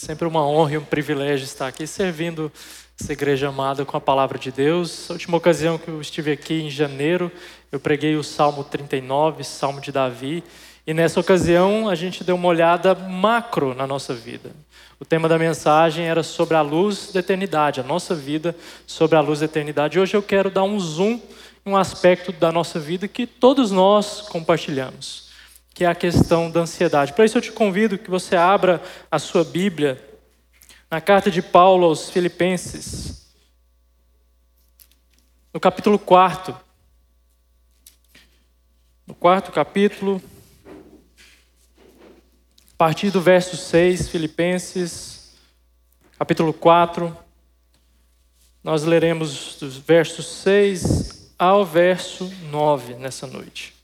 Sempre uma honra e um privilégio estar aqui servindo essa igreja amada com a palavra de Deus. A última ocasião que eu estive aqui em janeiro, eu preguei o Salmo 39, Salmo de Davi, e nessa ocasião a gente deu uma olhada macro na nossa vida. O tema da mensagem era sobre a luz da eternidade, a nossa vida sobre a luz da eternidade. Hoje eu quero dar um zoom em um aspecto da nossa vida que todos nós compartilhamos que é a questão da ansiedade. Para isso eu te convido que você abra a sua Bíblia na carta de Paulo aos Filipenses, no capítulo 4. No quarto capítulo, a partir do verso 6, Filipenses, capítulo 4, nós leremos dos versos 6 ao verso 9 nessa noite.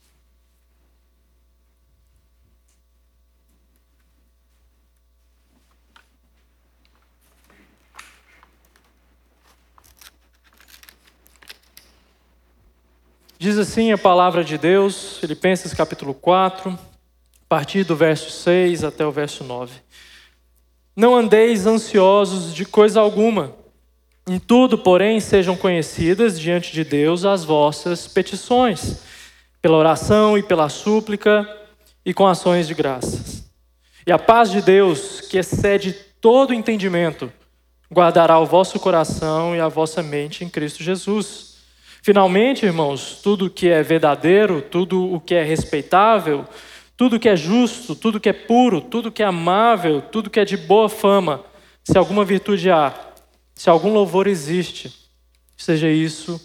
Diz assim a palavra de Deus, Filipenses capítulo 4, a partir do verso 6 até o verso 9. Não andeis ansiosos de coisa alguma, em tudo, porém, sejam conhecidas diante de Deus as vossas petições, pela oração e pela súplica e com ações de graças. E a paz de Deus, que excede todo entendimento, guardará o vosso coração e a vossa mente em Cristo Jesus. Finalmente, irmãos, tudo que é verdadeiro, tudo o que é respeitável, tudo que é justo, tudo que é puro, tudo que é amável, tudo que é de boa fama, se alguma virtude há, se algum louvor existe, seja isso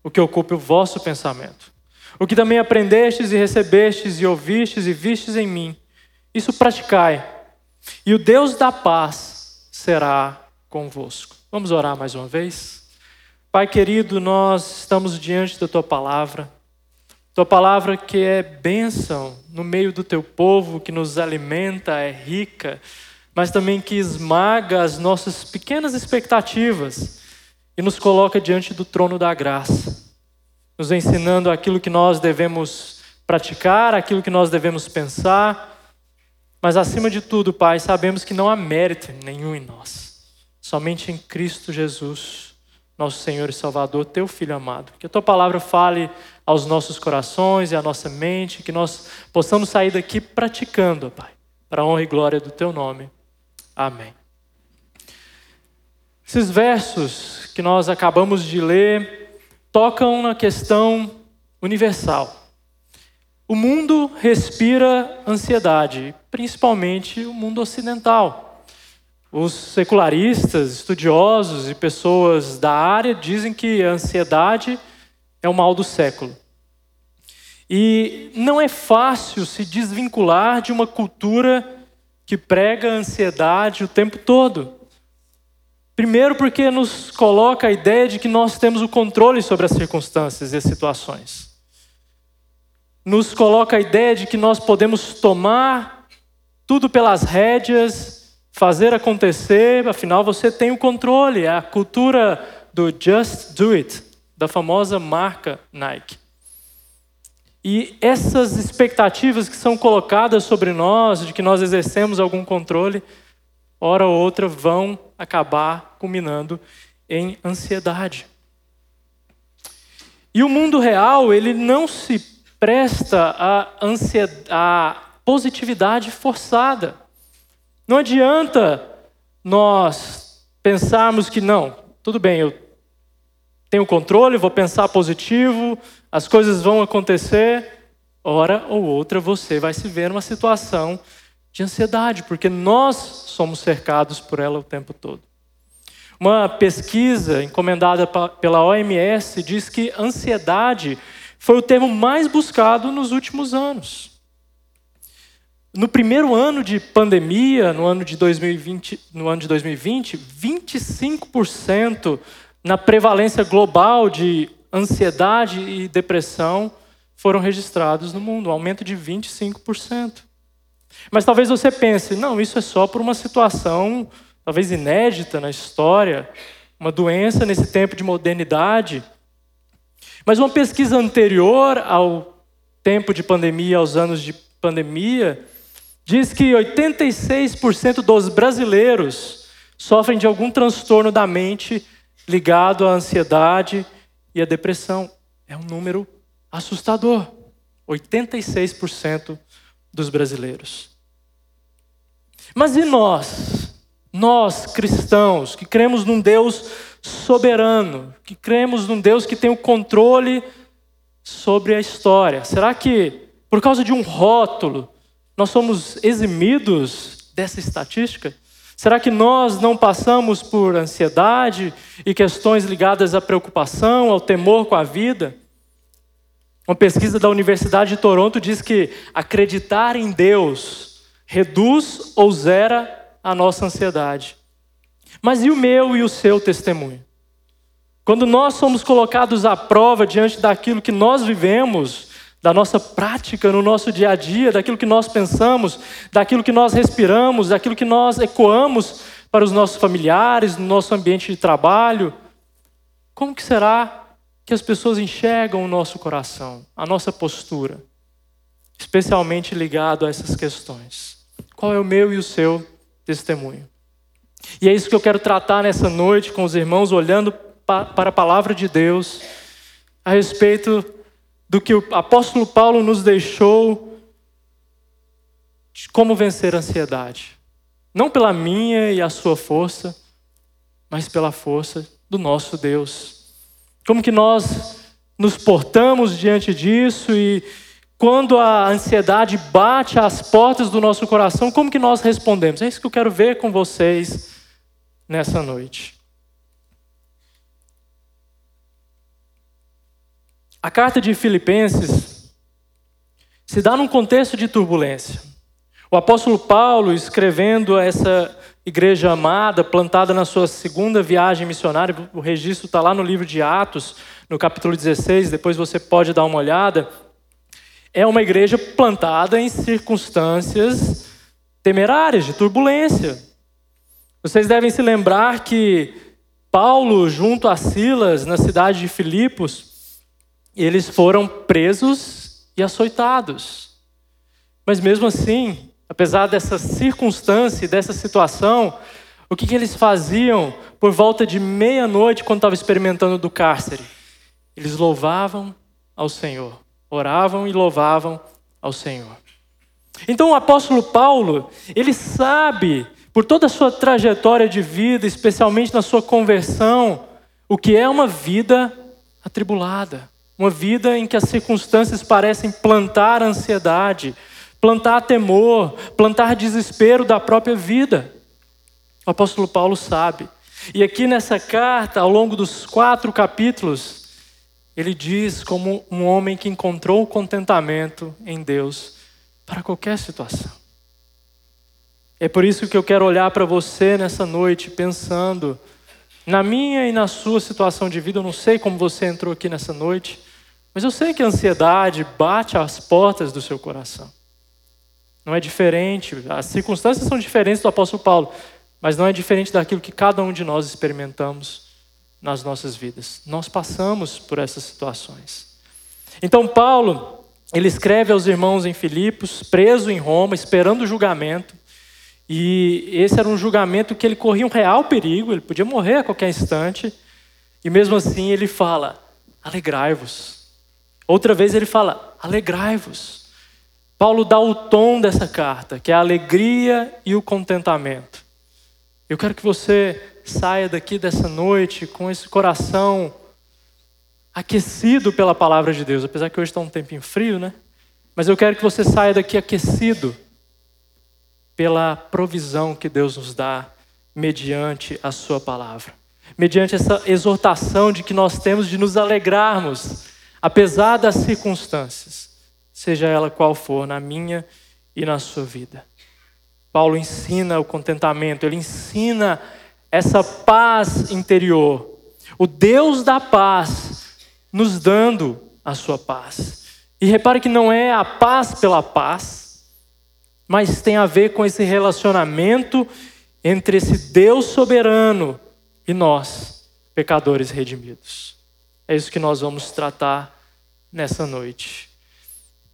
o que ocupe o vosso pensamento. O que também aprendestes e recebestes e ouvistes e vistes em mim, isso praticai, e o Deus da paz será convosco. Vamos orar mais uma vez? Pai querido, nós estamos diante da tua palavra. Tua palavra que é bênção no meio do teu povo, que nos alimenta, é rica, mas também que esmaga as nossas pequenas expectativas e nos coloca diante do trono da graça, nos ensinando aquilo que nós devemos praticar, aquilo que nós devemos pensar, mas acima de tudo, Pai, sabemos que não há mérito nenhum em nós, somente em Cristo Jesus nosso Senhor e Salvador, teu Filho amado. Que a tua palavra fale aos nossos corações e à nossa mente, que nós possamos sair daqui praticando, Pai, para a honra e glória do teu nome. Amém. Esses versos que nós acabamos de ler tocam na questão universal. O mundo respira ansiedade, principalmente o mundo ocidental. Os secularistas, estudiosos e pessoas da área dizem que a ansiedade é o mal do século. E não é fácil se desvincular de uma cultura que prega a ansiedade o tempo todo. Primeiro, porque nos coloca a ideia de que nós temos o controle sobre as circunstâncias e as situações. Nos coloca a ideia de que nós podemos tomar tudo pelas rédeas fazer acontecer, afinal você tem o controle. É a cultura do just do it, da famosa marca Nike. E essas expectativas que são colocadas sobre nós, de que nós exercemos algum controle, hora ou outra vão acabar culminando em ansiedade. E o mundo real, ele não se presta à, ansiedade, à positividade forçada. Não adianta nós pensarmos que não, tudo bem, eu tenho controle, vou pensar positivo, as coisas vão acontecer. Hora ou outra você vai se ver numa situação de ansiedade, porque nós somos cercados por ela o tempo todo. Uma pesquisa encomendada pela OMS diz que ansiedade foi o termo mais buscado nos últimos anos. No primeiro ano de pandemia, no ano de 2020, no ano de 2020, 25% na prevalência global de ansiedade e depressão foram registrados no mundo, um aumento de 25%. Mas talvez você pense, não, isso é só por uma situação talvez inédita na história, uma doença nesse tempo de modernidade. Mas uma pesquisa anterior ao tempo de pandemia, aos anos de pandemia, diz que 86% dos brasileiros sofrem de algum transtorno da mente ligado à ansiedade e à depressão. É um número assustador. 86% dos brasileiros. Mas e nós? Nós, cristãos, que cremos num Deus soberano, que cremos num Deus que tem o controle sobre a história. Será que, por causa de um rótulo, nós somos eximidos dessa estatística? Será que nós não passamos por ansiedade e questões ligadas à preocupação, ao temor com a vida? Uma pesquisa da Universidade de Toronto diz que acreditar em Deus reduz ou zera a nossa ansiedade. Mas e o meu e o seu testemunho? Quando nós somos colocados à prova diante daquilo que nós vivemos, da nossa prática no nosso dia a dia, daquilo que nós pensamos, daquilo que nós respiramos, daquilo que nós ecoamos para os nossos familiares, no nosso ambiente de trabalho, como que será que as pessoas enxergam o nosso coração, a nossa postura, especialmente ligado a essas questões? Qual é o meu e o seu testemunho? E é isso que eu quero tratar nessa noite com os irmãos, olhando para a palavra de Deus, a respeito do que o apóstolo Paulo nos deixou de como vencer a ansiedade. Não pela minha e a sua força, mas pela força do nosso Deus. Como que nós nos portamos diante disso e quando a ansiedade bate às portas do nosso coração, como que nós respondemos? É isso que eu quero ver com vocês nessa noite. A carta de Filipenses se dá num contexto de turbulência. O apóstolo Paulo, escrevendo a essa igreja amada, plantada na sua segunda viagem missionária, o registro está lá no livro de Atos, no capítulo 16, depois você pode dar uma olhada. É uma igreja plantada em circunstâncias temerárias, de turbulência. Vocês devem se lembrar que Paulo, junto a Silas, na cidade de Filipos, eles foram presos e açoitados. Mas mesmo assim, apesar dessa circunstância, dessa situação, o que, que eles faziam por volta de meia-noite, quando estavam experimentando do cárcere? Eles louvavam ao Senhor, oravam e louvavam ao Senhor. Então o apóstolo Paulo, ele sabe, por toda a sua trajetória de vida, especialmente na sua conversão, o que é uma vida atribulada. Uma vida em que as circunstâncias parecem plantar ansiedade, plantar temor, plantar desespero da própria vida. O apóstolo Paulo sabe. E aqui nessa carta, ao longo dos quatro capítulos, ele diz como um homem que encontrou contentamento em Deus para qualquer situação. É por isso que eu quero olhar para você nessa noite pensando na minha e na sua situação de vida. Eu não sei como você entrou aqui nessa noite. Mas eu sei que a ansiedade bate às portas do seu coração. Não é diferente, as circunstâncias são diferentes do apóstolo Paulo, mas não é diferente daquilo que cada um de nós experimentamos nas nossas vidas. Nós passamos por essas situações. Então, Paulo, ele escreve aos irmãos em Filipos, preso em Roma, esperando o julgamento. E esse era um julgamento que ele corria um real perigo, ele podia morrer a qualquer instante. E mesmo assim ele fala: alegrai-vos. Outra vez ele fala: alegrai-vos. Paulo dá o tom dessa carta, que é a alegria e o contentamento. Eu quero que você saia daqui dessa noite com esse coração aquecido pela palavra de Deus, apesar que hoje está um tempinho frio, né? Mas eu quero que você saia daqui aquecido pela provisão que Deus nos dá mediante a Sua palavra, mediante essa exortação de que nós temos de nos alegrarmos apesar das circunstâncias, seja ela qual for, na minha e na sua vida. Paulo ensina o contentamento, ele ensina essa paz interior. O Deus da paz nos dando a sua paz. E repare que não é a paz pela paz, mas tem a ver com esse relacionamento entre esse Deus soberano e nós, pecadores redimidos. É isso que nós vamos tratar nessa noite.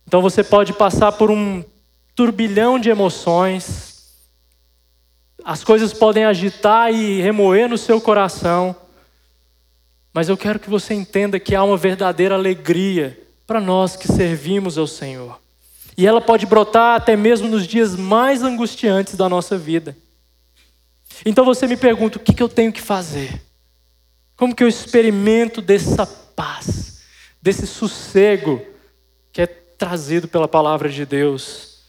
Então você pode passar por um turbilhão de emoções, as coisas podem agitar e remoer no seu coração, mas eu quero que você entenda que há uma verdadeira alegria para nós que servimos ao Senhor. E ela pode brotar até mesmo nos dias mais angustiantes da nossa vida. Então você me pergunta: o que eu tenho que fazer? Como que eu experimento dessa paz, desse sossego que é trazido pela palavra de Deus?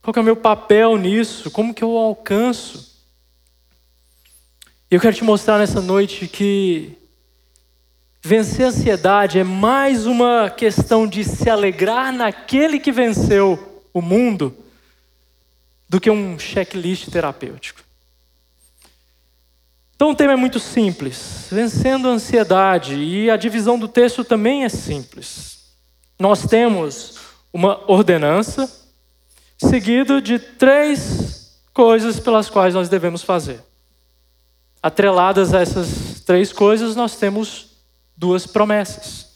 Qual que é o meu papel nisso? Como que eu alcanço? E eu quero te mostrar nessa noite que vencer a ansiedade é mais uma questão de se alegrar naquele que venceu o mundo do que um checklist terapêutico. Então o tema é muito simples, vencendo a ansiedade, e a divisão do texto também é simples. Nós temos uma ordenança seguido de três coisas pelas quais nós devemos fazer. Atreladas a essas três coisas, nós temos duas promessas.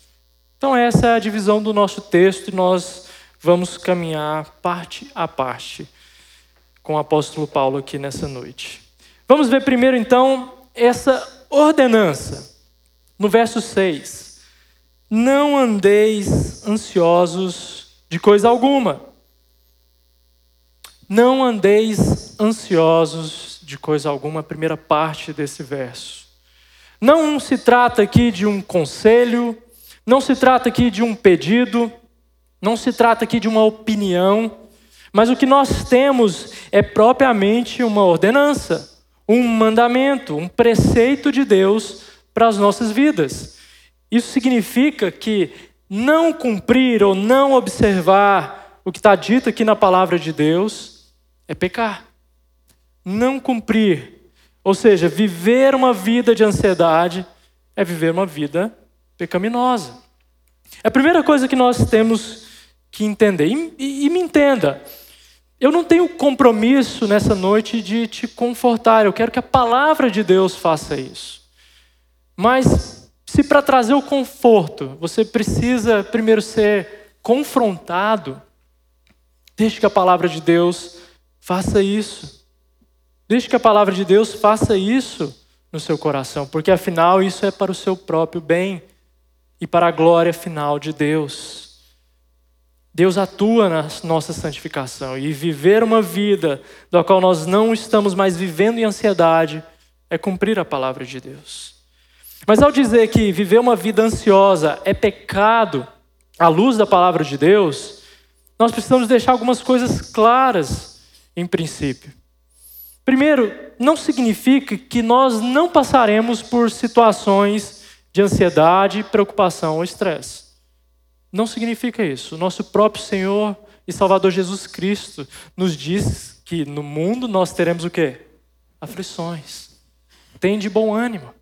Então essa é a divisão do nosso texto e nós vamos caminhar parte a parte com o apóstolo Paulo aqui nessa noite. Vamos ver primeiro então essa ordenança. No verso 6. Não andeis ansiosos de coisa alguma. Não andeis ansiosos de coisa alguma, a primeira parte desse verso. Não se trata aqui de um conselho, não se trata aqui de um pedido, não se trata aqui de uma opinião, mas o que nós temos é propriamente uma ordenança um mandamento, um preceito de Deus para as nossas vidas. Isso significa que não cumprir ou não observar o que está dito aqui na palavra de Deus é pecar. Não cumprir, ou seja, viver uma vida de ansiedade é viver uma vida pecaminosa. É a primeira coisa que nós temos que entender. E, e, e me entenda, eu não tenho compromisso nessa noite de te confortar, eu quero que a palavra de Deus faça isso. Mas, se para trazer o conforto você precisa primeiro ser confrontado, deixe que a palavra de Deus faça isso. Deixe que a palavra de Deus faça isso no seu coração, porque afinal isso é para o seu próprio bem e para a glória final de Deus. Deus atua na nossa santificação e viver uma vida da qual nós não estamos mais vivendo em ansiedade é cumprir a palavra de Deus. Mas ao dizer que viver uma vida ansiosa é pecado à luz da palavra de Deus, nós precisamos deixar algumas coisas claras em princípio. Primeiro, não significa que nós não passaremos por situações de ansiedade, preocupação ou estresse. Não significa isso. O nosso próprio Senhor e Salvador Jesus Cristo nos diz que no mundo nós teremos o quê? Aflições. Tem de bom ânimo.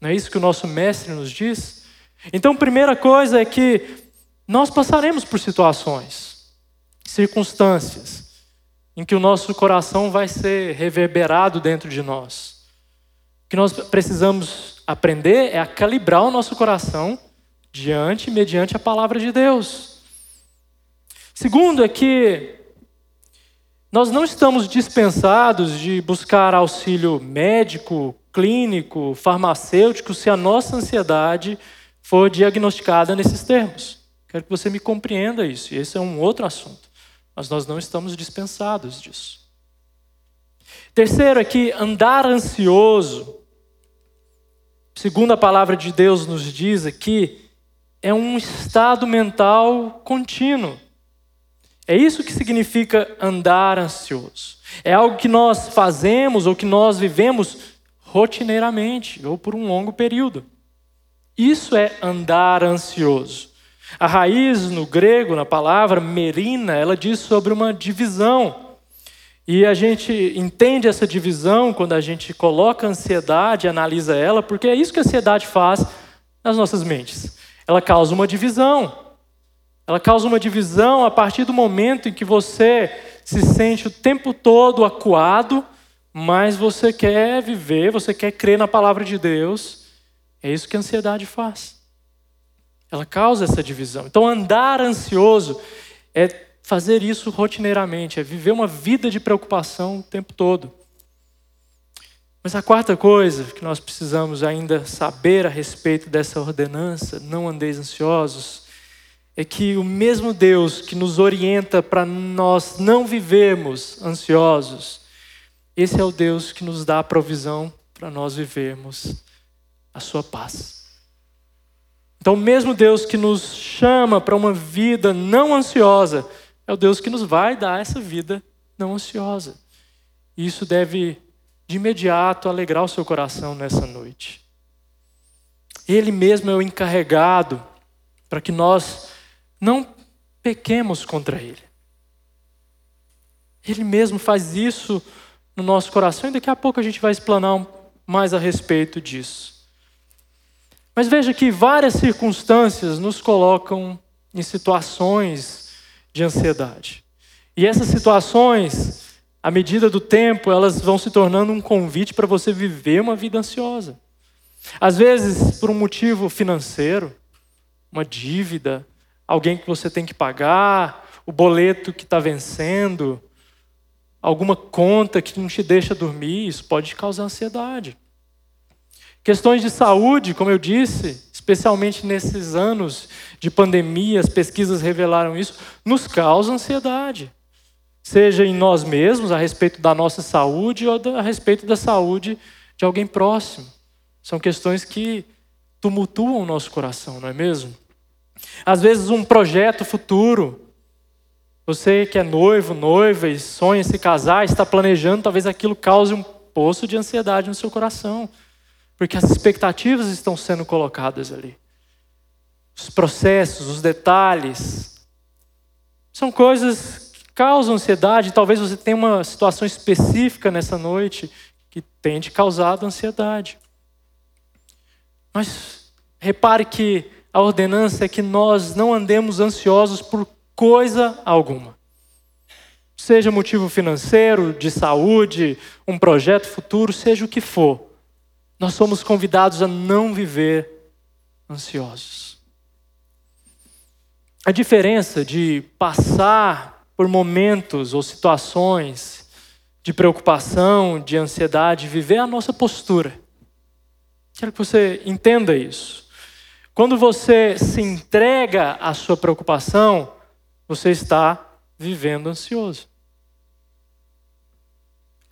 Não é isso que o nosso mestre nos diz? Então, primeira coisa é que nós passaremos por situações, circunstâncias, em que o nosso coração vai ser reverberado dentro de nós. O que nós precisamos aprender é a calibrar o nosso coração diante mediante a palavra de Deus. Segundo é que nós não estamos dispensados de buscar auxílio médico, clínico, farmacêutico se a nossa ansiedade for diagnosticada nesses termos. Quero que você me compreenda isso, e esse é um outro assunto. Mas nós não estamos dispensados disso. Terceiro que andar ansioso, segundo a palavra de Deus nos diz aqui, é um estado mental contínuo. É isso que significa andar ansioso. É algo que nós fazemos ou que nós vivemos rotineiramente ou por um longo período. Isso é andar ansioso. A raiz no grego, na palavra merina, ela diz sobre uma divisão. E a gente entende essa divisão quando a gente coloca a ansiedade, analisa ela, porque é isso que a ansiedade faz nas nossas mentes ela causa uma divisão. Ela causa uma divisão a partir do momento em que você se sente o tempo todo acuado, mas você quer viver, você quer crer na palavra de Deus. É isso que a ansiedade faz. Ela causa essa divisão. Então, andar ansioso é fazer isso rotineiramente, é viver uma vida de preocupação o tempo todo. Mas a quarta coisa que nós precisamos ainda saber a respeito dessa ordenança, não andeis ansiosos, é que o mesmo Deus que nos orienta para nós não vivermos ansiosos, esse é o Deus que nos dá a provisão para nós vivermos a sua paz. Então, mesmo Deus que nos chama para uma vida não ansiosa, é o Deus que nos vai dar essa vida não ansiosa. E isso deve, de imediato, alegrar o seu coração nessa noite. Ele mesmo é o encarregado para que nós não pequemos contra Ele. Ele mesmo faz isso no nosso coração e daqui a pouco a gente vai explanar mais a respeito disso. Mas veja que várias circunstâncias nos colocam em situações de ansiedade. E essas situações, à medida do tempo, elas vão se tornando um convite para você viver uma vida ansiosa. Às vezes, por um motivo financeiro, uma dívida, alguém que você tem que pagar, o boleto que está vencendo, alguma conta que não te deixa dormir, isso pode causar ansiedade. Questões de saúde, como eu disse, especialmente nesses anos de pandemia, as pesquisas revelaram isso, nos causa ansiedade. Seja em nós mesmos, a respeito da nossa saúde, ou a respeito da saúde de alguém próximo. São questões que tumultuam o nosso coração, não é mesmo? Às vezes, um projeto futuro, você que é noivo, noiva e sonha se casar, está planejando, talvez aquilo cause um poço de ansiedade no seu coração. Porque as expectativas estão sendo colocadas ali. Os processos, os detalhes. São coisas que causam ansiedade. Talvez você tenha uma situação específica nessa noite que tenha te causado ansiedade. Mas repare que a ordenança é que nós não andemos ansiosos por coisa alguma. Seja motivo financeiro, de saúde, um projeto futuro, seja o que for. Nós somos convidados a não viver ansiosos. A diferença de passar por momentos ou situações de preocupação, de ansiedade, viver a nossa postura. Quero que você entenda isso. Quando você se entrega à sua preocupação, você está vivendo ansioso.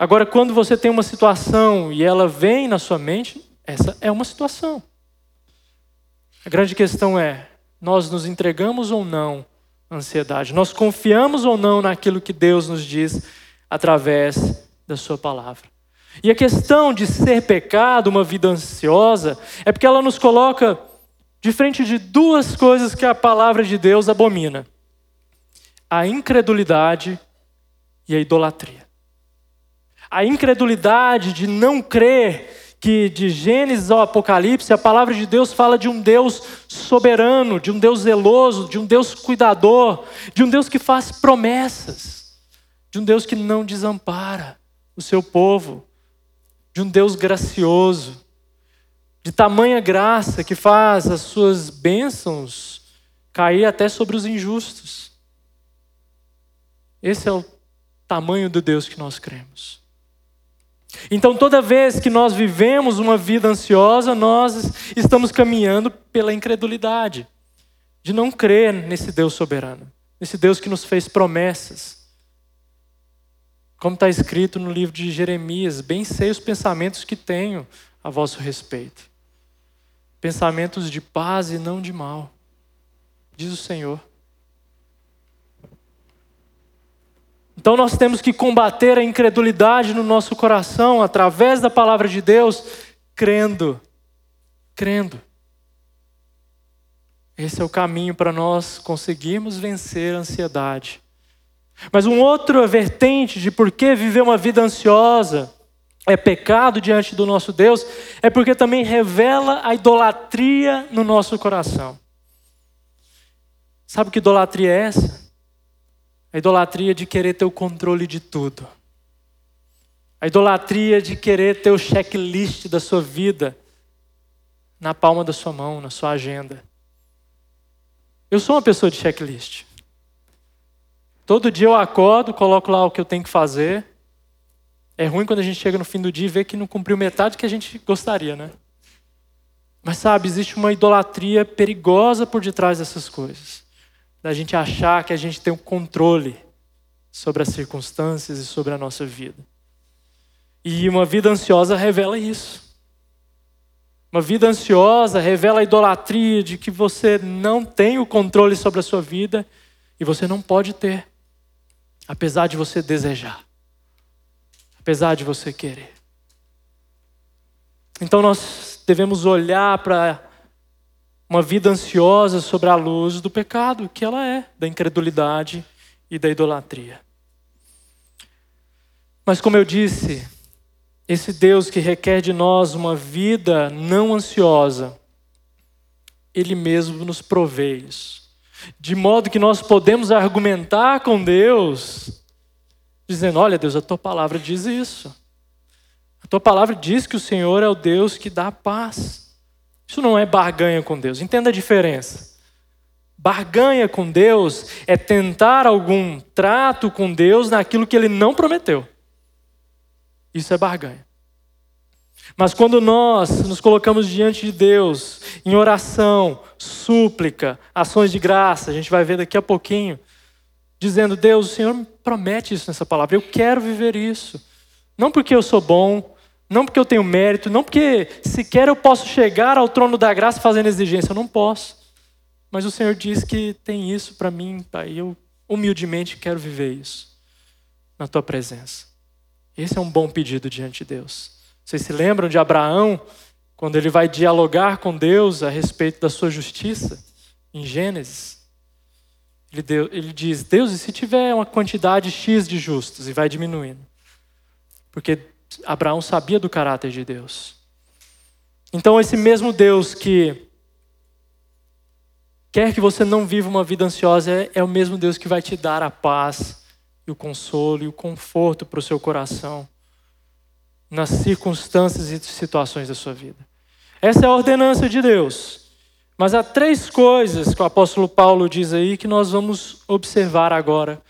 Agora, quando você tem uma situação e ela vem na sua mente, essa é uma situação. A grande questão é: nós nos entregamos ou não à ansiedade? Nós confiamos ou não naquilo que Deus nos diz através da Sua palavra? E a questão de ser pecado, uma vida ansiosa, é porque ela nos coloca de frente de duas coisas que a palavra de Deus abomina: a incredulidade e a idolatria a incredulidade de não crer que de Gênesis ao Apocalipse a palavra de Deus fala de um Deus soberano, de um Deus zeloso, de um Deus cuidador, de um Deus que faz promessas, de um Deus que não desampara o seu povo, de um Deus gracioso, de tamanha graça que faz as suas bênçãos cair até sobre os injustos. Esse é o tamanho do Deus que nós cremos. Então, toda vez que nós vivemos uma vida ansiosa, nós estamos caminhando pela incredulidade, de não crer nesse Deus soberano, nesse Deus que nos fez promessas. Como está escrito no livro de Jeremias, bem sei os pensamentos que tenho a vosso respeito. Pensamentos de paz e não de mal, diz o Senhor. Então nós temos que combater a incredulidade no nosso coração através da palavra de Deus, crendo. Crendo. Esse é o caminho para nós conseguirmos vencer a ansiedade. Mas um outro vertente de por que viver uma vida ansiosa é pecado diante do nosso Deus, é porque também revela a idolatria no nosso coração. Sabe que idolatria é essa? A idolatria de querer ter o controle de tudo. A idolatria de querer ter o checklist da sua vida na palma da sua mão, na sua agenda. Eu sou uma pessoa de checklist. Todo dia eu acordo, coloco lá o que eu tenho que fazer. É ruim quando a gente chega no fim do dia e vê que não cumpriu metade que a gente gostaria, né? Mas sabe, existe uma idolatria perigosa por detrás dessas coisas. Da gente achar que a gente tem o um controle sobre as circunstâncias e sobre a nossa vida. E uma vida ansiosa revela isso. Uma vida ansiosa revela a idolatria de que você não tem o controle sobre a sua vida e você não pode ter, apesar de você desejar, apesar de você querer. Então nós devemos olhar para uma vida ansiosa sobre a luz do pecado, que ela é, da incredulidade e da idolatria. Mas como eu disse, esse Deus que requer de nós uma vida não ansiosa, Ele mesmo nos provê isso. De modo que nós podemos argumentar com Deus, dizendo: Olha, Deus, a tua palavra diz isso. A tua palavra diz que o Senhor é o Deus que dá paz. Isso não é barganha com Deus. Entenda a diferença. Barganha com Deus é tentar algum trato com Deus naquilo que Ele não prometeu. Isso é barganha. Mas quando nós nos colocamos diante de Deus, em oração, súplica, ações de graça, a gente vai ver daqui a pouquinho, dizendo: Deus, o Senhor me promete isso nessa palavra, eu quero viver isso. Não porque eu sou bom, não porque eu tenho mérito, não porque sequer eu posso chegar ao trono da graça fazendo exigência, eu não posso. Mas o Senhor diz que tem isso para mim, Pai, e eu humildemente quero viver isso na tua presença. Esse é um bom pedido diante de Deus. Vocês se lembram de Abraão, quando ele vai dialogar com Deus a respeito da sua justiça, em Gênesis? Ele, deu, ele diz: Deus, e se tiver uma quantidade X de justos? E vai diminuindo. Porque Abraão sabia do caráter de Deus. Então, esse mesmo Deus que quer que você não viva uma vida ansiosa é, é o mesmo Deus que vai te dar a paz e o consolo e o conforto para o seu coração nas circunstâncias e situações da sua vida. Essa é a ordenança de Deus. Mas há três coisas que o apóstolo Paulo diz aí que nós vamos observar agora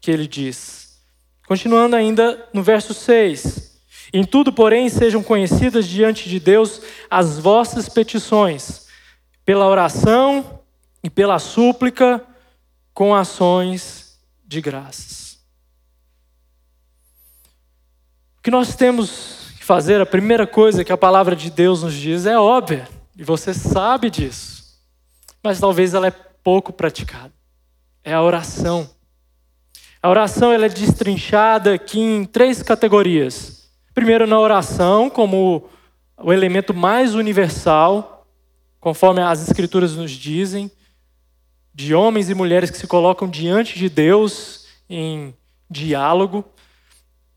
que ele diz. Continuando ainda no verso 6. Em tudo, porém, sejam conhecidas diante de Deus as vossas petições, pela oração e pela súplica, com ações de graças. que nós temos que fazer, a primeira coisa que a palavra de Deus nos diz é óbvia, e você sabe disso, mas talvez ela é pouco praticada. É a oração. A oração ela é destrinchada aqui em três categorias. Primeiro, na oração, como o elemento mais universal, conforme as Escrituras nos dizem, de homens e mulheres que se colocam diante de Deus em diálogo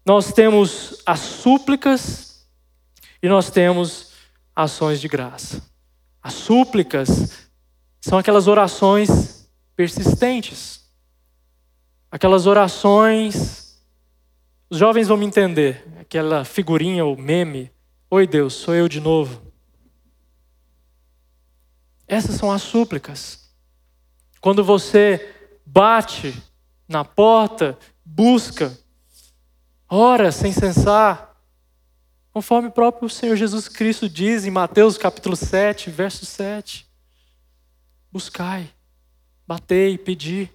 nós temos as súplicas e nós temos ações de graça. As súplicas são aquelas orações persistentes, aquelas orações. Os jovens vão me entender, aquela figurinha ou meme. Oi Deus, sou eu de novo. Essas são as súplicas. Quando você bate na porta, busca, ora sem cessar, conforme o próprio Senhor Jesus Cristo diz em Mateus capítulo 7, verso 7. Buscai, batei, pedi.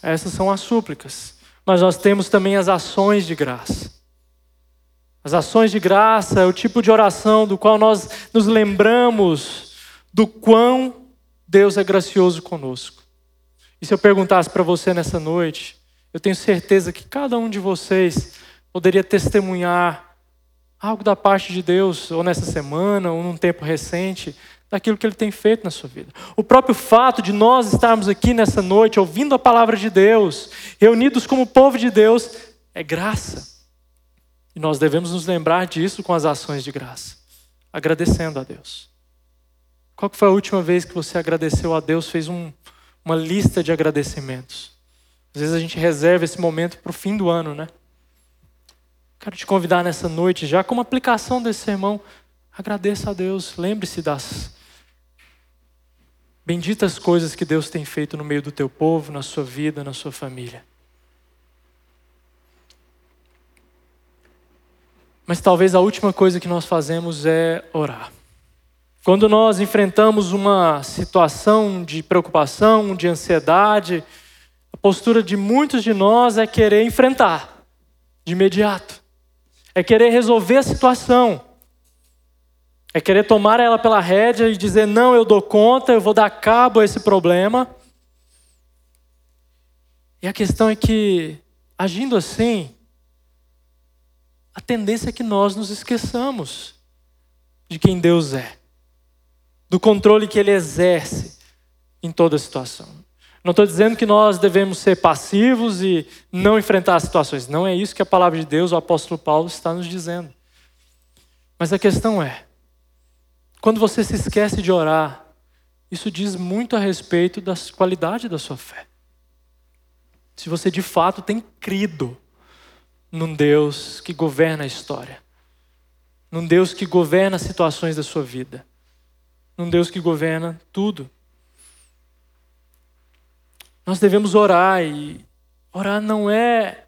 Essas são as súplicas. Mas nós temos também as ações de graça. As ações de graça é o tipo de oração do qual nós nos lembramos do quão Deus é gracioso conosco. E se eu perguntasse para você nessa noite, eu tenho certeza que cada um de vocês poderia testemunhar algo da parte de Deus, ou nessa semana, ou num tempo recente, daquilo que Ele tem feito na sua vida. O próprio fato de nós estarmos aqui nessa noite, ouvindo a palavra de Deus, reunidos como povo de Deus, é graça. E nós devemos nos lembrar disso com as ações de graça, agradecendo a Deus. Qual foi a última vez que você agradeceu a Deus, fez um, uma lista de agradecimentos? Às vezes a gente reserva esse momento para o fim do ano, né? Quero te convidar nessa noite, já como aplicação desse sermão, agradeça a Deus, lembre-se das Benditas coisas que Deus tem feito no meio do teu povo, na sua vida, na sua família. Mas talvez a última coisa que nós fazemos é orar. Quando nós enfrentamos uma situação de preocupação, de ansiedade, a postura de muitos de nós é querer enfrentar de imediato, é querer resolver a situação, é querer tomar ela pela rédea e dizer: não, eu dou conta, eu vou dar cabo a esse problema. E a questão é que, agindo assim, a tendência é que nós nos esqueçamos de quem Deus é, do controle que Ele exerce em toda situação. Não estou dizendo que nós devemos ser passivos e não enfrentar as situações. Não é isso que a palavra de Deus, o apóstolo Paulo, está nos dizendo. Mas a questão é: quando você se esquece de orar, isso diz muito a respeito da qualidade da sua fé. Se você de fato tem crido num Deus que governa a história, num Deus que governa as situações da sua vida, num Deus que governa tudo. Nós devemos orar e orar não é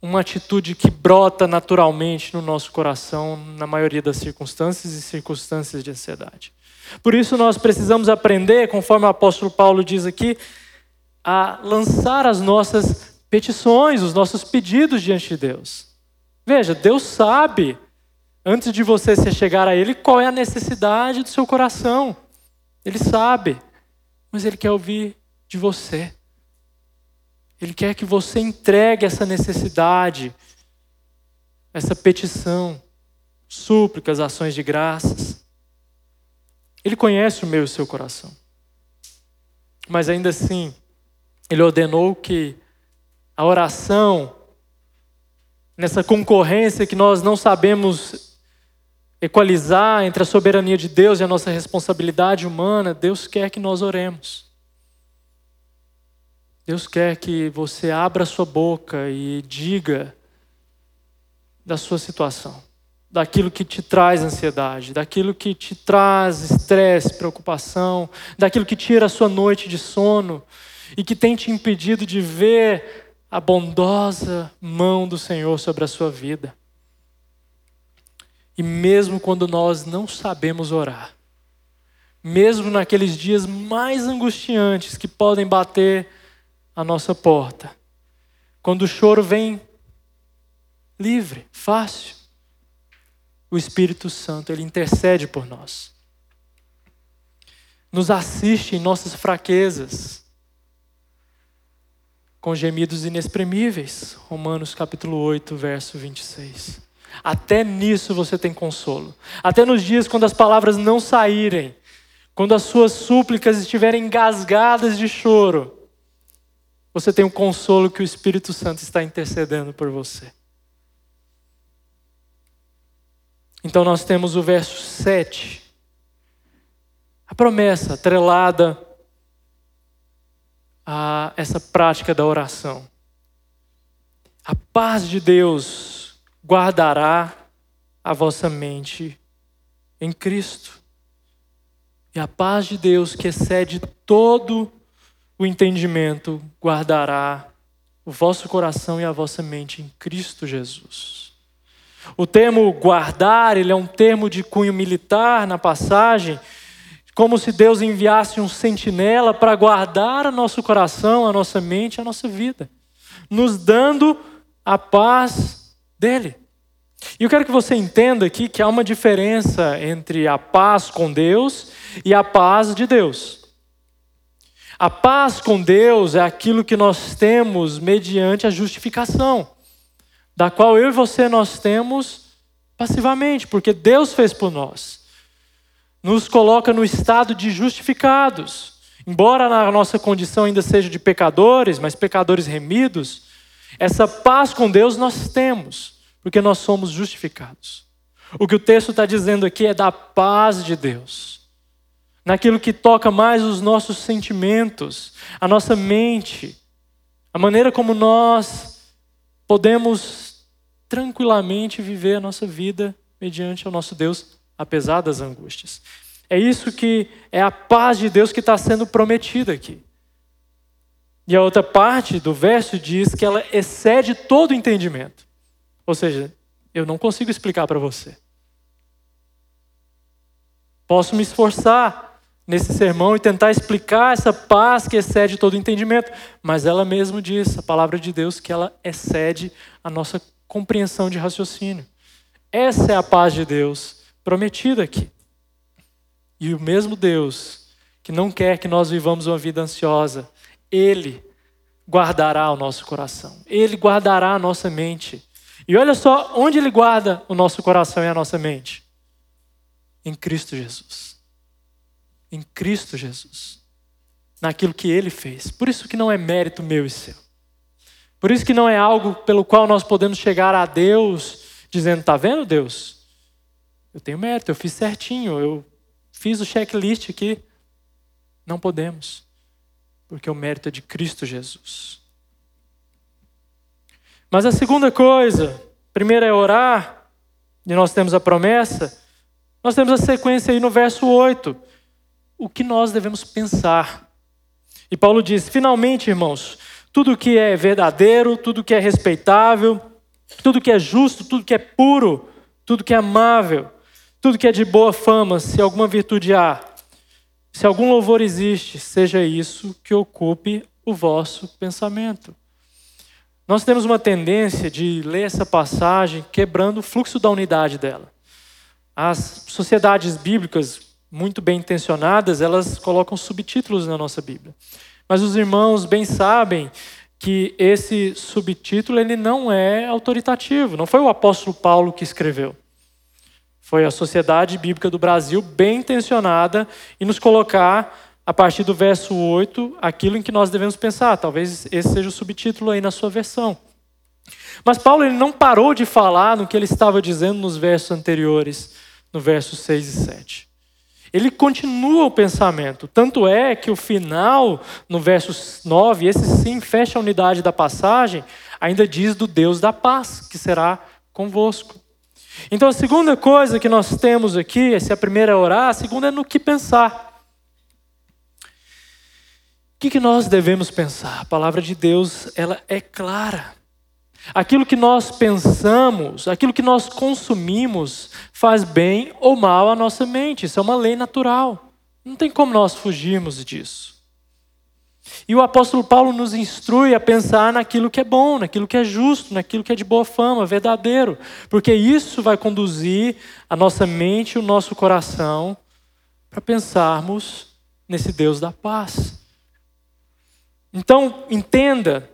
uma atitude que brota naturalmente no nosso coração na maioria das circunstâncias e circunstâncias de ansiedade. Por isso nós precisamos aprender, conforme o apóstolo Paulo diz aqui, a lançar as nossas petições, os nossos pedidos diante de Deus. Veja, Deus sabe, antes de você se chegar a Ele, qual é a necessidade do seu coração. Ele sabe, mas Ele quer ouvir de você. Ele quer que você entregue essa necessidade, essa petição, súplicas, ações de graças. Ele conhece o meu e o seu coração. Mas ainda assim, ele ordenou que a oração, nessa concorrência que nós não sabemos equalizar entre a soberania de Deus e a nossa responsabilidade humana, Deus quer que nós oremos. Deus quer que você abra sua boca e diga da sua situação, daquilo que te traz ansiedade, daquilo que te traz estresse, preocupação, daquilo que tira a sua noite de sono e que tem te impedido de ver a bondosa mão do Senhor sobre a sua vida. E mesmo quando nós não sabemos orar, mesmo naqueles dias mais angustiantes que podem bater a nossa porta. Quando o choro vem livre, fácil, o Espírito Santo, ele intercede por nós. Nos assiste em nossas fraquezas, com gemidos inexprimíveis. Romanos capítulo 8, verso 26. Até nisso você tem consolo. Até nos dias quando as palavras não saírem, quando as suas súplicas estiverem engasgadas de choro, você tem o consolo que o Espírito Santo está intercedendo por você. Então nós temos o verso 7. A promessa atrelada a essa prática da oração. A paz de Deus guardará a vossa mente em Cristo. E a paz de Deus, que excede todo o entendimento guardará o vosso coração e a vossa mente em Cristo Jesus. O termo guardar, ele é um termo de cunho militar na passagem, como se Deus enviasse um sentinela para guardar o nosso coração, a nossa mente, a nossa vida, nos dando a paz dele. E eu quero que você entenda aqui que há uma diferença entre a paz com Deus e a paz de Deus. A paz com Deus é aquilo que nós temos mediante a justificação, da qual eu e você nós temos passivamente, porque Deus fez por nós. Nos coloca no estado de justificados. Embora na nossa condição ainda seja de pecadores, mas pecadores remidos, essa paz com Deus nós temos, porque nós somos justificados. O que o texto está dizendo aqui é da paz de Deus naquilo que toca mais os nossos sentimentos, a nossa mente, a maneira como nós podemos tranquilamente viver a nossa vida mediante o nosso Deus, apesar das angústias. É isso que é a paz de Deus que está sendo prometida aqui. E a outra parte do verso diz que ela excede todo entendimento. Ou seja, eu não consigo explicar para você. Posso me esforçar nesse sermão e tentar explicar essa paz que excede todo entendimento, mas ela mesma diz, a palavra de Deus, que ela excede a nossa compreensão de raciocínio. Essa é a paz de Deus prometida aqui. E o mesmo Deus que não quer que nós vivamos uma vida ansiosa, Ele guardará o nosso coração, Ele guardará a nossa mente. E olha só onde Ele guarda o nosso coração e a nossa mente: em Cristo Jesus. Em Cristo Jesus. Naquilo que Ele fez. Por isso que não é mérito meu e seu. Por isso que não é algo pelo qual nós podemos chegar a Deus dizendo: está vendo, Deus? Eu tenho mérito, eu fiz certinho, eu fiz o checklist aqui. Não podemos, porque o mérito é de Cristo Jesus. Mas a segunda coisa, primeiro é orar, e nós temos a promessa, nós temos a sequência aí no verso 8. O que nós devemos pensar? E Paulo diz: finalmente, irmãos, tudo que é verdadeiro, tudo que é respeitável, tudo que é justo, tudo que é puro, tudo que é amável, tudo que é de boa fama, se alguma virtude há, se algum louvor existe, seja isso que ocupe o vosso pensamento. Nós temos uma tendência de ler essa passagem quebrando o fluxo da unidade dela. As sociedades bíblicas, muito bem intencionadas, elas colocam subtítulos na nossa Bíblia. Mas os irmãos bem sabem que esse subtítulo ele não é autoritativo, não foi o apóstolo Paulo que escreveu. Foi a Sociedade Bíblica do Brasil bem intencionada em nos colocar a partir do verso 8 aquilo em que nós devemos pensar. Talvez esse seja o subtítulo aí na sua versão. Mas Paulo ele não parou de falar no que ele estava dizendo nos versos anteriores, no versos 6 e 7. Ele continua o pensamento. Tanto é que o final, no verso 9, esse sim fecha a unidade da passagem, ainda diz do Deus da paz, que será convosco. Então a segunda coisa que nós temos aqui, se a primeira é orar, a segunda é no que pensar. O que, que nós devemos pensar? A palavra de Deus, ela é clara. Aquilo que nós pensamos, aquilo que nós consumimos, faz bem ou mal à nossa mente. Isso é uma lei natural. Não tem como nós fugirmos disso. E o apóstolo Paulo nos instrui a pensar naquilo que é bom, naquilo que é justo, naquilo que é de boa fama, verdadeiro, porque isso vai conduzir a nossa mente e o nosso coração para pensarmos nesse Deus da paz. Então, entenda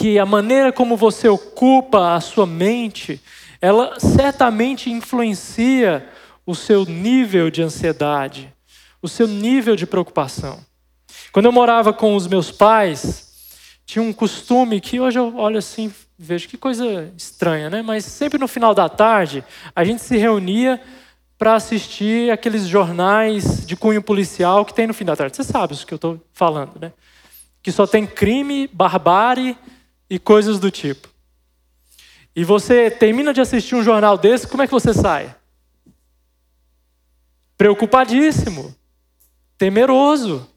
que a maneira como você ocupa a sua mente, ela certamente influencia o seu nível de ansiedade, o seu nível de preocupação. Quando eu morava com os meus pais, tinha um costume que hoje eu olho assim, vejo que coisa estranha, né? Mas sempre no final da tarde, a gente se reunia para assistir aqueles jornais de cunho policial que tem no fim da tarde. Você sabe o que eu estou falando, né? Que só tem crime, barbárie e coisas do tipo. E você termina de assistir um jornal desse, como é que você sai? Preocupadíssimo, temeroso.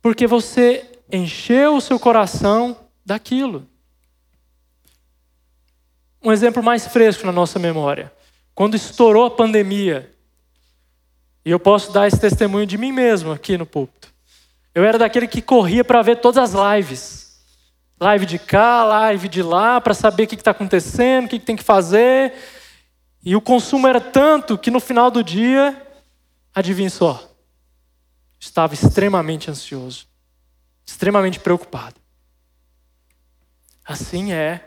Porque você encheu o seu coração daquilo. Um exemplo mais fresco na nossa memória. Quando estourou a pandemia, e eu posso dar esse testemunho de mim mesmo aqui no púlpito. Eu era daquele que corria para ver todas as lives. Live de cá, live de lá, para saber o que está acontecendo, o que, que tem que fazer. E o consumo era tanto que no final do dia, adivinha só, estava extremamente ansioso, extremamente preocupado. Assim é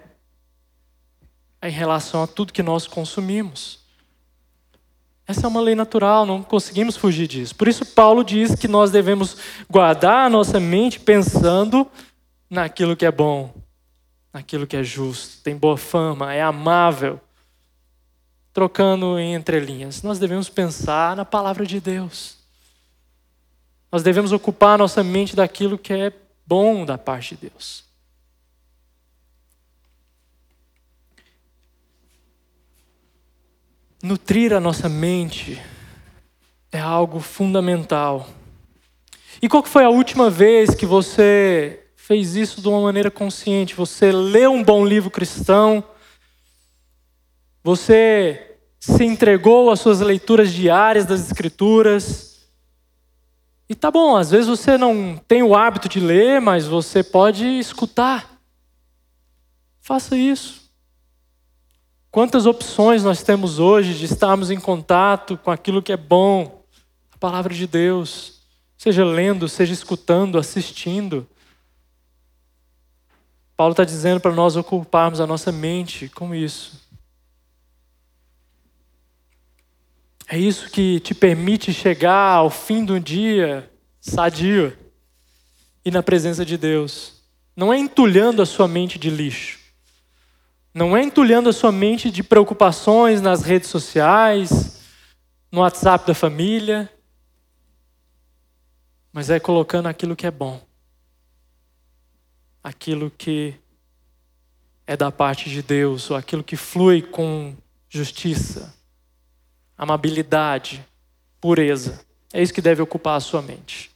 em relação a tudo que nós consumimos. Essa é uma lei natural, não conseguimos fugir disso. Por isso, Paulo diz que nós devemos guardar a nossa mente pensando naquilo que é bom, naquilo que é justo, tem boa fama, é amável. Trocando em entrelinhas, nós devemos pensar na palavra de Deus. Nós devemos ocupar a nossa mente daquilo que é bom da parte de Deus. Nutrir a nossa mente é algo fundamental. E qual foi a última vez que você fez isso de uma maneira consciente? Você leu um bom livro cristão? Você se entregou às suas leituras diárias das Escrituras? E tá bom, às vezes você não tem o hábito de ler, mas você pode escutar. Faça isso. Quantas opções nós temos hoje de estarmos em contato com aquilo que é bom, a palavra de Deus, seja lendo, seja escutando, assistindo. Paulo está dizendo para nós ocuparmos a nossa mente com isso. É isso que te permite chegar ao fim do dia sadio e na presença de Deus. Não é entulhando a sua mente de lixo. Não é entulhando a sua mente de preocupações nas redes sociais, no WhatsApp da família, mas é colocando aquilo que é bom, aquilo que é da parte de Deus, ou aquilo que flui com justiça, amabilidade, pureza. É isso que deve ocupar a sua mente.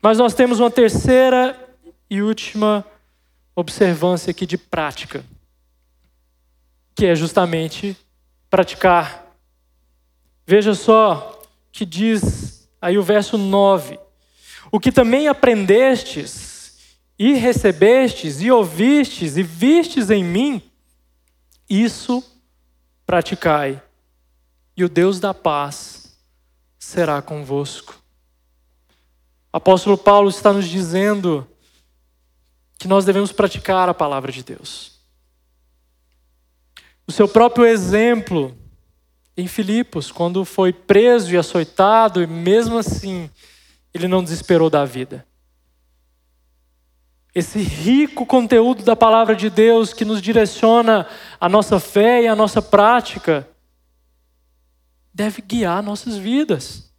Mas nós temos uma terceira e última observância aqui de prática que é justamente praticar. Veja só que diz aí o verso 9: O que também aprendestes, e recebestes, e ouvistes, e vistes em mim, isso praticai, e o Deus da paz será convosco. O apóstolo Paulo está nos dizendo que nós devemos praticar a palavra de Deus o seu próprio exemplo em Filipos, quando foi preso e açoitado, e mesmo assim ele não desesperou da vida. Esse rico conteúdo da palavra de Deus que nos direciona a nossa fé e a nossa prática deve guiar nossas vidas.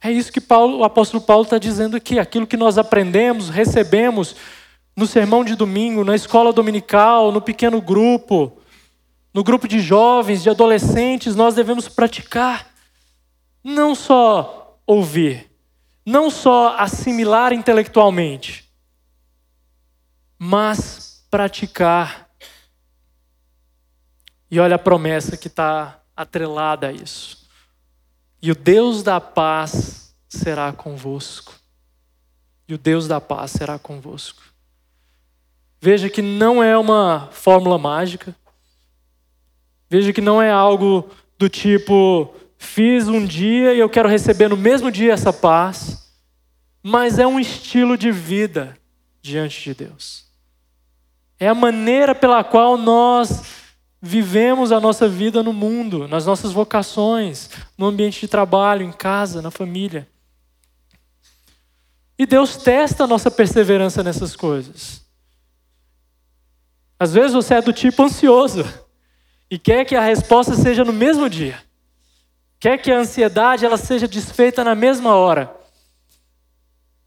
É isso que Paulo, o apóstolo Paulo está dizendo aqui. Aquilo que nós aprendemos, recebemos no sermão de domingo, na escola dominical, no pequeno grupo, no grupo de jovens, de adolescentes, nós devemos praticar. Não só ouvir, não só assimilar intelectualmente, mas praticar. E olha a promessa que está atrelada a isso. E o Deus da paz será convosco. E o Deus da paz será convosco. Veja que não é uma fórmula mágica. Veja que não é algo do tipo, fiz um dia e eu quero receber no mesmo dia essa paz, mas é um estilo de vida diante de Deus. É a maneira pela qual nós vivemos a nossa vida no mundo, nas nossas vocações, no ambiente de trabalho, em casa, na família. E Deus testa a nossa perseverança nessas coisas. Às vezes você é do tipo ansioso e quer que a resposta seja no mesmo dia. Quer que a ansiedade ela seja desfeita na mesma hora.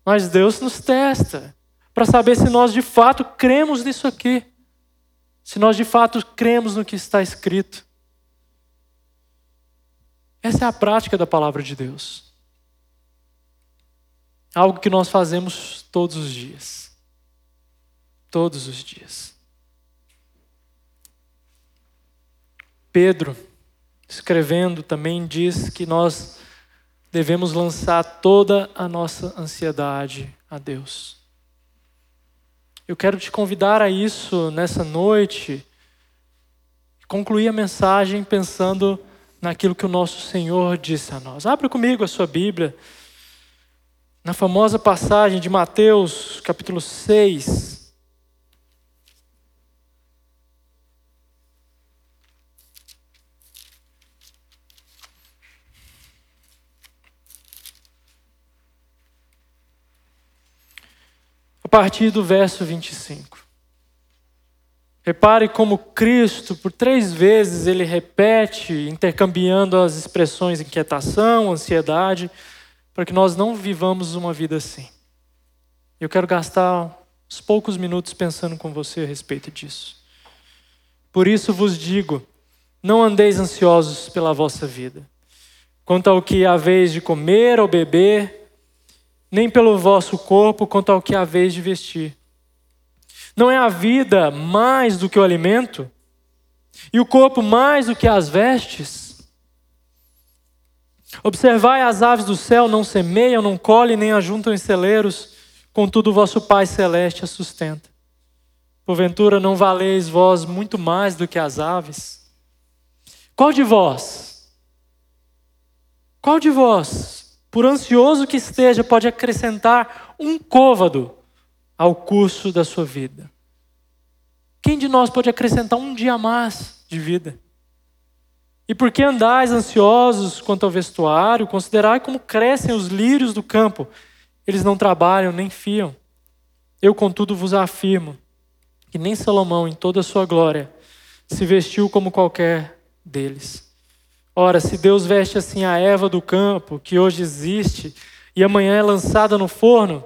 Mas Deus nos testa para saber se nós de fato cremos nisso aqui. Se nós de fato cremos no que está escrito. Essa é a prática da palavra de Deus. Algo que nós fazemos todos os dias. Todos os dias. Pedro, escrevendo, também diz que nós devemos lançar toda a nossa ansiedade a Deus. Eu quero te convidar a isso nessa noite, concluir a mensagem pensando naquilo que o nosso Senhor disse a nós. Abra comigo a sua Bíblia, na famosa passagem de Mateus, capítulo 6. A partir do verso 25. Repare como Cristo, por três vezes, ele repete, intercambiando as expressões inquietação, ansiedade, para que nós não vivamos uma vida assim. Eu quero gastar uns poucos minutos pensando com você a respeito disso. Por isso vos digo: Não andeis ansiosos pela vossa vida, quanto ao que haveis de comer ou beber, nem pelo vosso corpo, quanto ao que haveis de vestir. Não é a vida mais do que o alimento, e o corpo mais do que as vestes? Observai as aves do céu, não semeiam, não colhem, nem ajuntam em celeiros, contudo o vosso Pai Celeste as sustenta. Porventura não valeis vós muito mais do que as aves? Qual de vós? Qual de vós, por ansioso que esteja, pode acrescentar um côvado ao curso da sua vida? Quem de nós pode acrescentar um dia mais de vida? E por que andais ansiosos quanto ao vestuário? Considerai como crescem os lírios do campo. Eles não trabalham nem fiam. Eu, contudo, vos afirmo que nem Salomão, em toda a sua glória, se vestiu como qualquer deles. Ora, se Deus veste assim a erva do campo, que hoje existe, e amanhã é lançada no forno,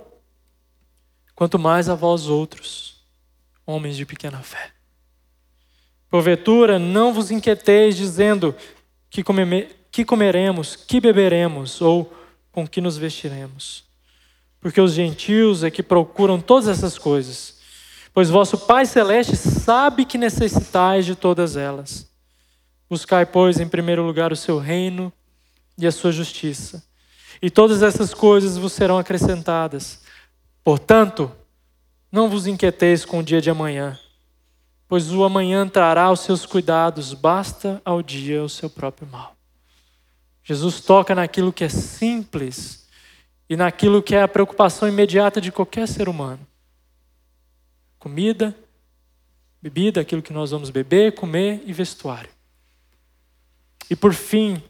quanto mais a vós outros, homens de pequena fé. Porventura, não vos inquieteis dizendo que, come, que comeremos, que beberemos ou com que nos vestiremos. Porque os gentios é que procuram todas essas coisas, pois vosso Pai Celeste sabe que necessitais de todas elas. Buscai, pois, em primeiro lugar o seu reino e a sua justiça, e todas essas coisas vos serão acrescentadas. Portanto, não vos inquieteis com o dia de amanhã, pois o amanhã trará os seus cuidados, basta ao dia o seu próprio mal. Jesus toca naquilo que é simples e naquilo que é a preocupação imediata de qualquer ser humano: comida, bebida, aquilo que nós vamos beber, comer e vestuário. E por fim,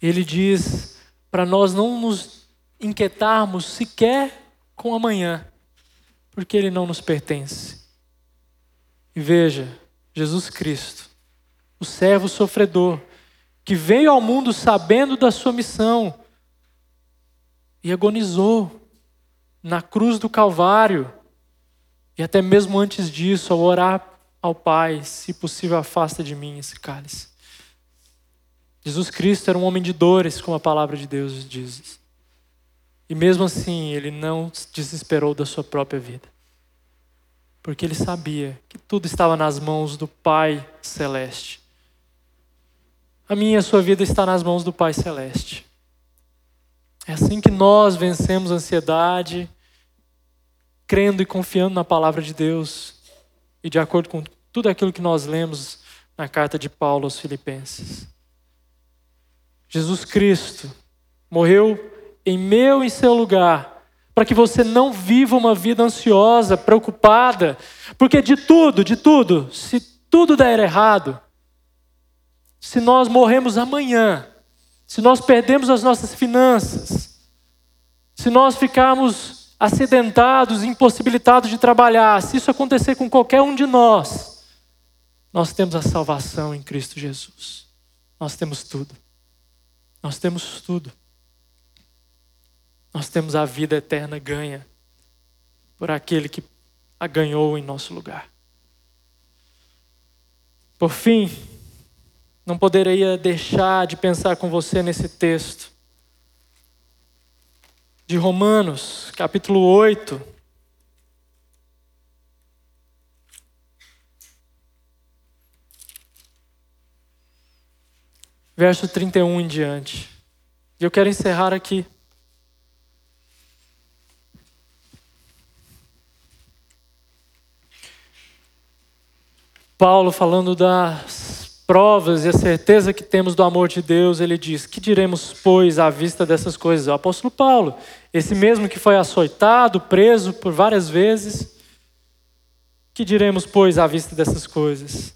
ele diz para nós não nos inquietarmos sequer com amanhã, porque ele não nos pertence. E veja, Jesus Cristo, o servo sofredor, que veio ao mundo sabendo da sua missão e agonizou na cruz do Calvário, e até mesmo antes disso, ao orar ao Pai, se possível, afasta de mim esse cálice. Jesus Cristo era um homem de dores, como a palavra de Deus diz. E mesmo assim, ele não se desesperou da sua própria vida. Porque ele sabia que tudo estava nas mãos do Pai Celeste. A minha e a sua vida está nas mãos do Pai Celeste. É assim que nós vencemos a ansiedade, crendo e confiando na palavra de Deus e de acordo com tudo aquilo que nós lemos na carta de Paulo aos Filipenses. Jesus Cristo morreu em meu e seu lugar, para que você não viva uma vida ansiosa, preocupada, porque de tudo, de tudo, se tudo der errado, se nós morremos amanhã, se nós perdemos as nossas finanças, se nós ficarmos acidentados, impossibilitados de trabalhar, se isso acontecer com qualquer um de nós, nós temos a salvação em Cristo Jesus. Nós temos tudo. Nós temos tudo. Nós temos a vida eterna ganha por aquele que a ganhou em nosso lugar. Por fim, não poderia deixar de pensar com você nesse texto de Romanos, capítulo 8. Verso 31 em diante. E eu quero encerrar aqui. Paulo, falando das provas e a certeza que temos do amor de Deus, ele diz: Que diremos, pois, à vista dessas coisas? O apóstolo Paulo, esse mesmo que foi açoitado, preso por várias vezes, que diremos, pois, à vista dessas coisas?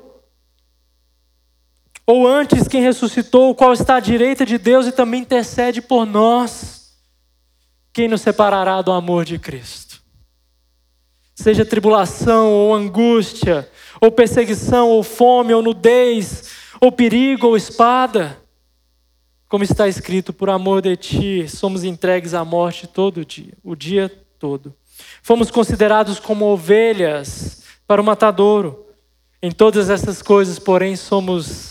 Ou antes, quem ressuscitou, o qual está à direita de Deus e também intercede por nós. Quem nos separará do amor de Cristo? Seja tribulação ou angústia, ou perseguição, ou fome, ou nudez, ou perigo, ou espada. Como está escrito, por amor de ti, somos entregues à morte todo dia, o dia todo. Fomos considerados como ovelhas para o matadouro. Em todas essas coisas, porém, somos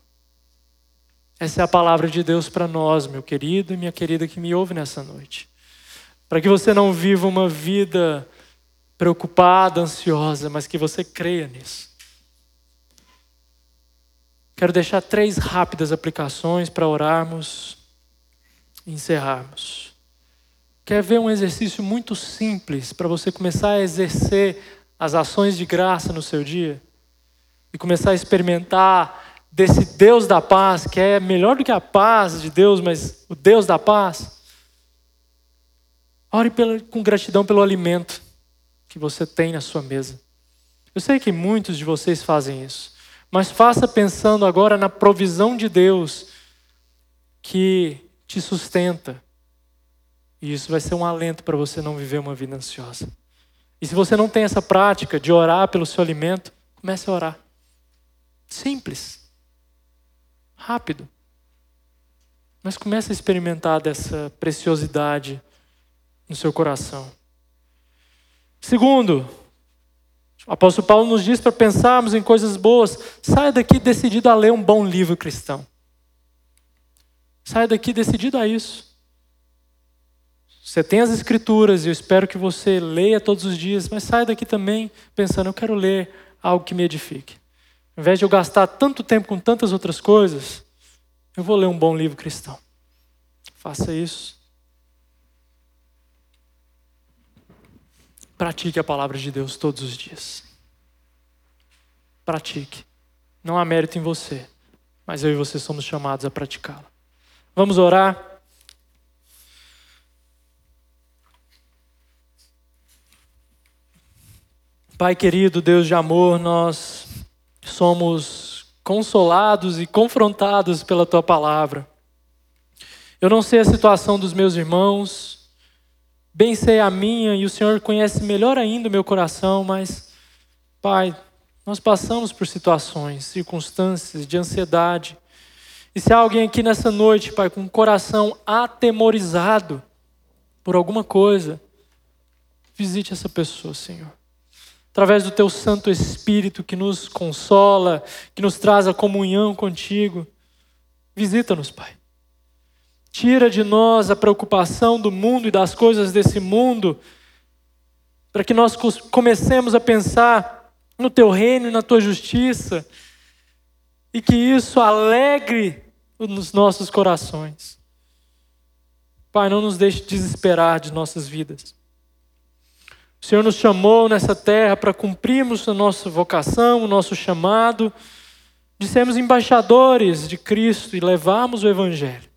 Essa é a palavra de Deus para nós, meu querido e minha querida que me ouve nessa noite. Para que você não viva uma vida preocupada, ansiosa, mas que você creia nisso. Quero deixar três rápidas aplicações para orarmos e encerrarmos. Quer ver um exercício muito simples para você começar a exercer as ações de graça no seu dia? E começar a experimentar desse Deus da paz, que é melhor do que a paz de Deus, mas o Deus da paz? Ore pela, com gratidão pelo alimento que você tem na sua mesa. Eu sei que muitos de vocês fazem isso, mas faça pensando agora na provisão de Deus que te sustenta. E isso vai ser um alento para você não viver uma vida ansiosa. E se você não tem essa prática de orar pelo seu alimento, comece a orar. Simples. Rápido. Mas comece a experimentar dessa preciosidade no seu coração. Segundo, o apóstolo Paulo nos diz para pensarmos em coisas boas. Saia daqui decidido a ler um bom livro cristão. Saia daqui decidido a isso. Você tem as escrituras e eu espero que você leia todos os dias, mas saia daqui também pensando, eu quero ler algo que me edifique. Ao invés de eu gastar tanto tempo com tantas outras coisas, eu vou ler um bom livro cristão. Faça isso. Pratique a palavra de Deus todos os dias. Pratique. Não há mérito em você, mas eu e você somos chamados a praticá-la. Vamos orar. Pai querido, Deus de amor, nós somos consolados e confrontados pela tua palavra. Eu não sei a situação dos meus irmãos, Bem sei a minha e o Senhor conhece melhor ainda o meu coração, mas, Pai, nós passamos por situações, circunstâncias de ansiedade. E se há alguém aqui nessa noite, Pai, com o coração atemorizado por alguma coisa, visite essa pessoa, Senhor. Através do Teu Santo Espírito que nos consola, que nos traz a comunhão contigo, visita-nos, Pai. Tira de nós a preocupação do mundo e das coisas desse mundo, para que nós comecemos a pensar no teu reino e na tua justiça, e que isso alegre os nossos corações. Pai, não nos deixe desesperar de nossas vidas. O Senhor nos chamou nessa terra para cumprirmos a nossa vocação, o nosso chamado, de sermos embaixadores de Cristo e levarmos o Evangelho.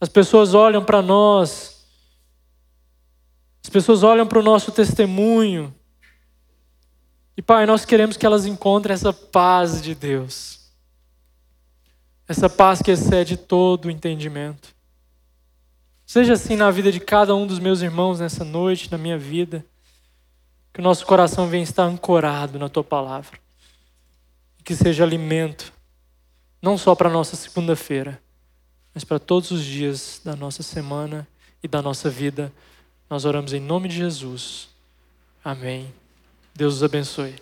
As pessoas olham para nós, as pessoas olham para o nosso testemunho. E, Pai, nós queremos que elas encontrem essa paz de Deus, essa paz que excede todo o entendimento. Seja assim na vida de cada um dos meus irmãos nessa noite, na minha vida, que o nosso coração venha estar ancorado na Tua palavra, que seja alimento, não só para a nossa segunda-feira, mas para todos os dias da nossa semana e da nossa vida. Nós oramos em nome de Jesus. Amém. Deus os abençoe.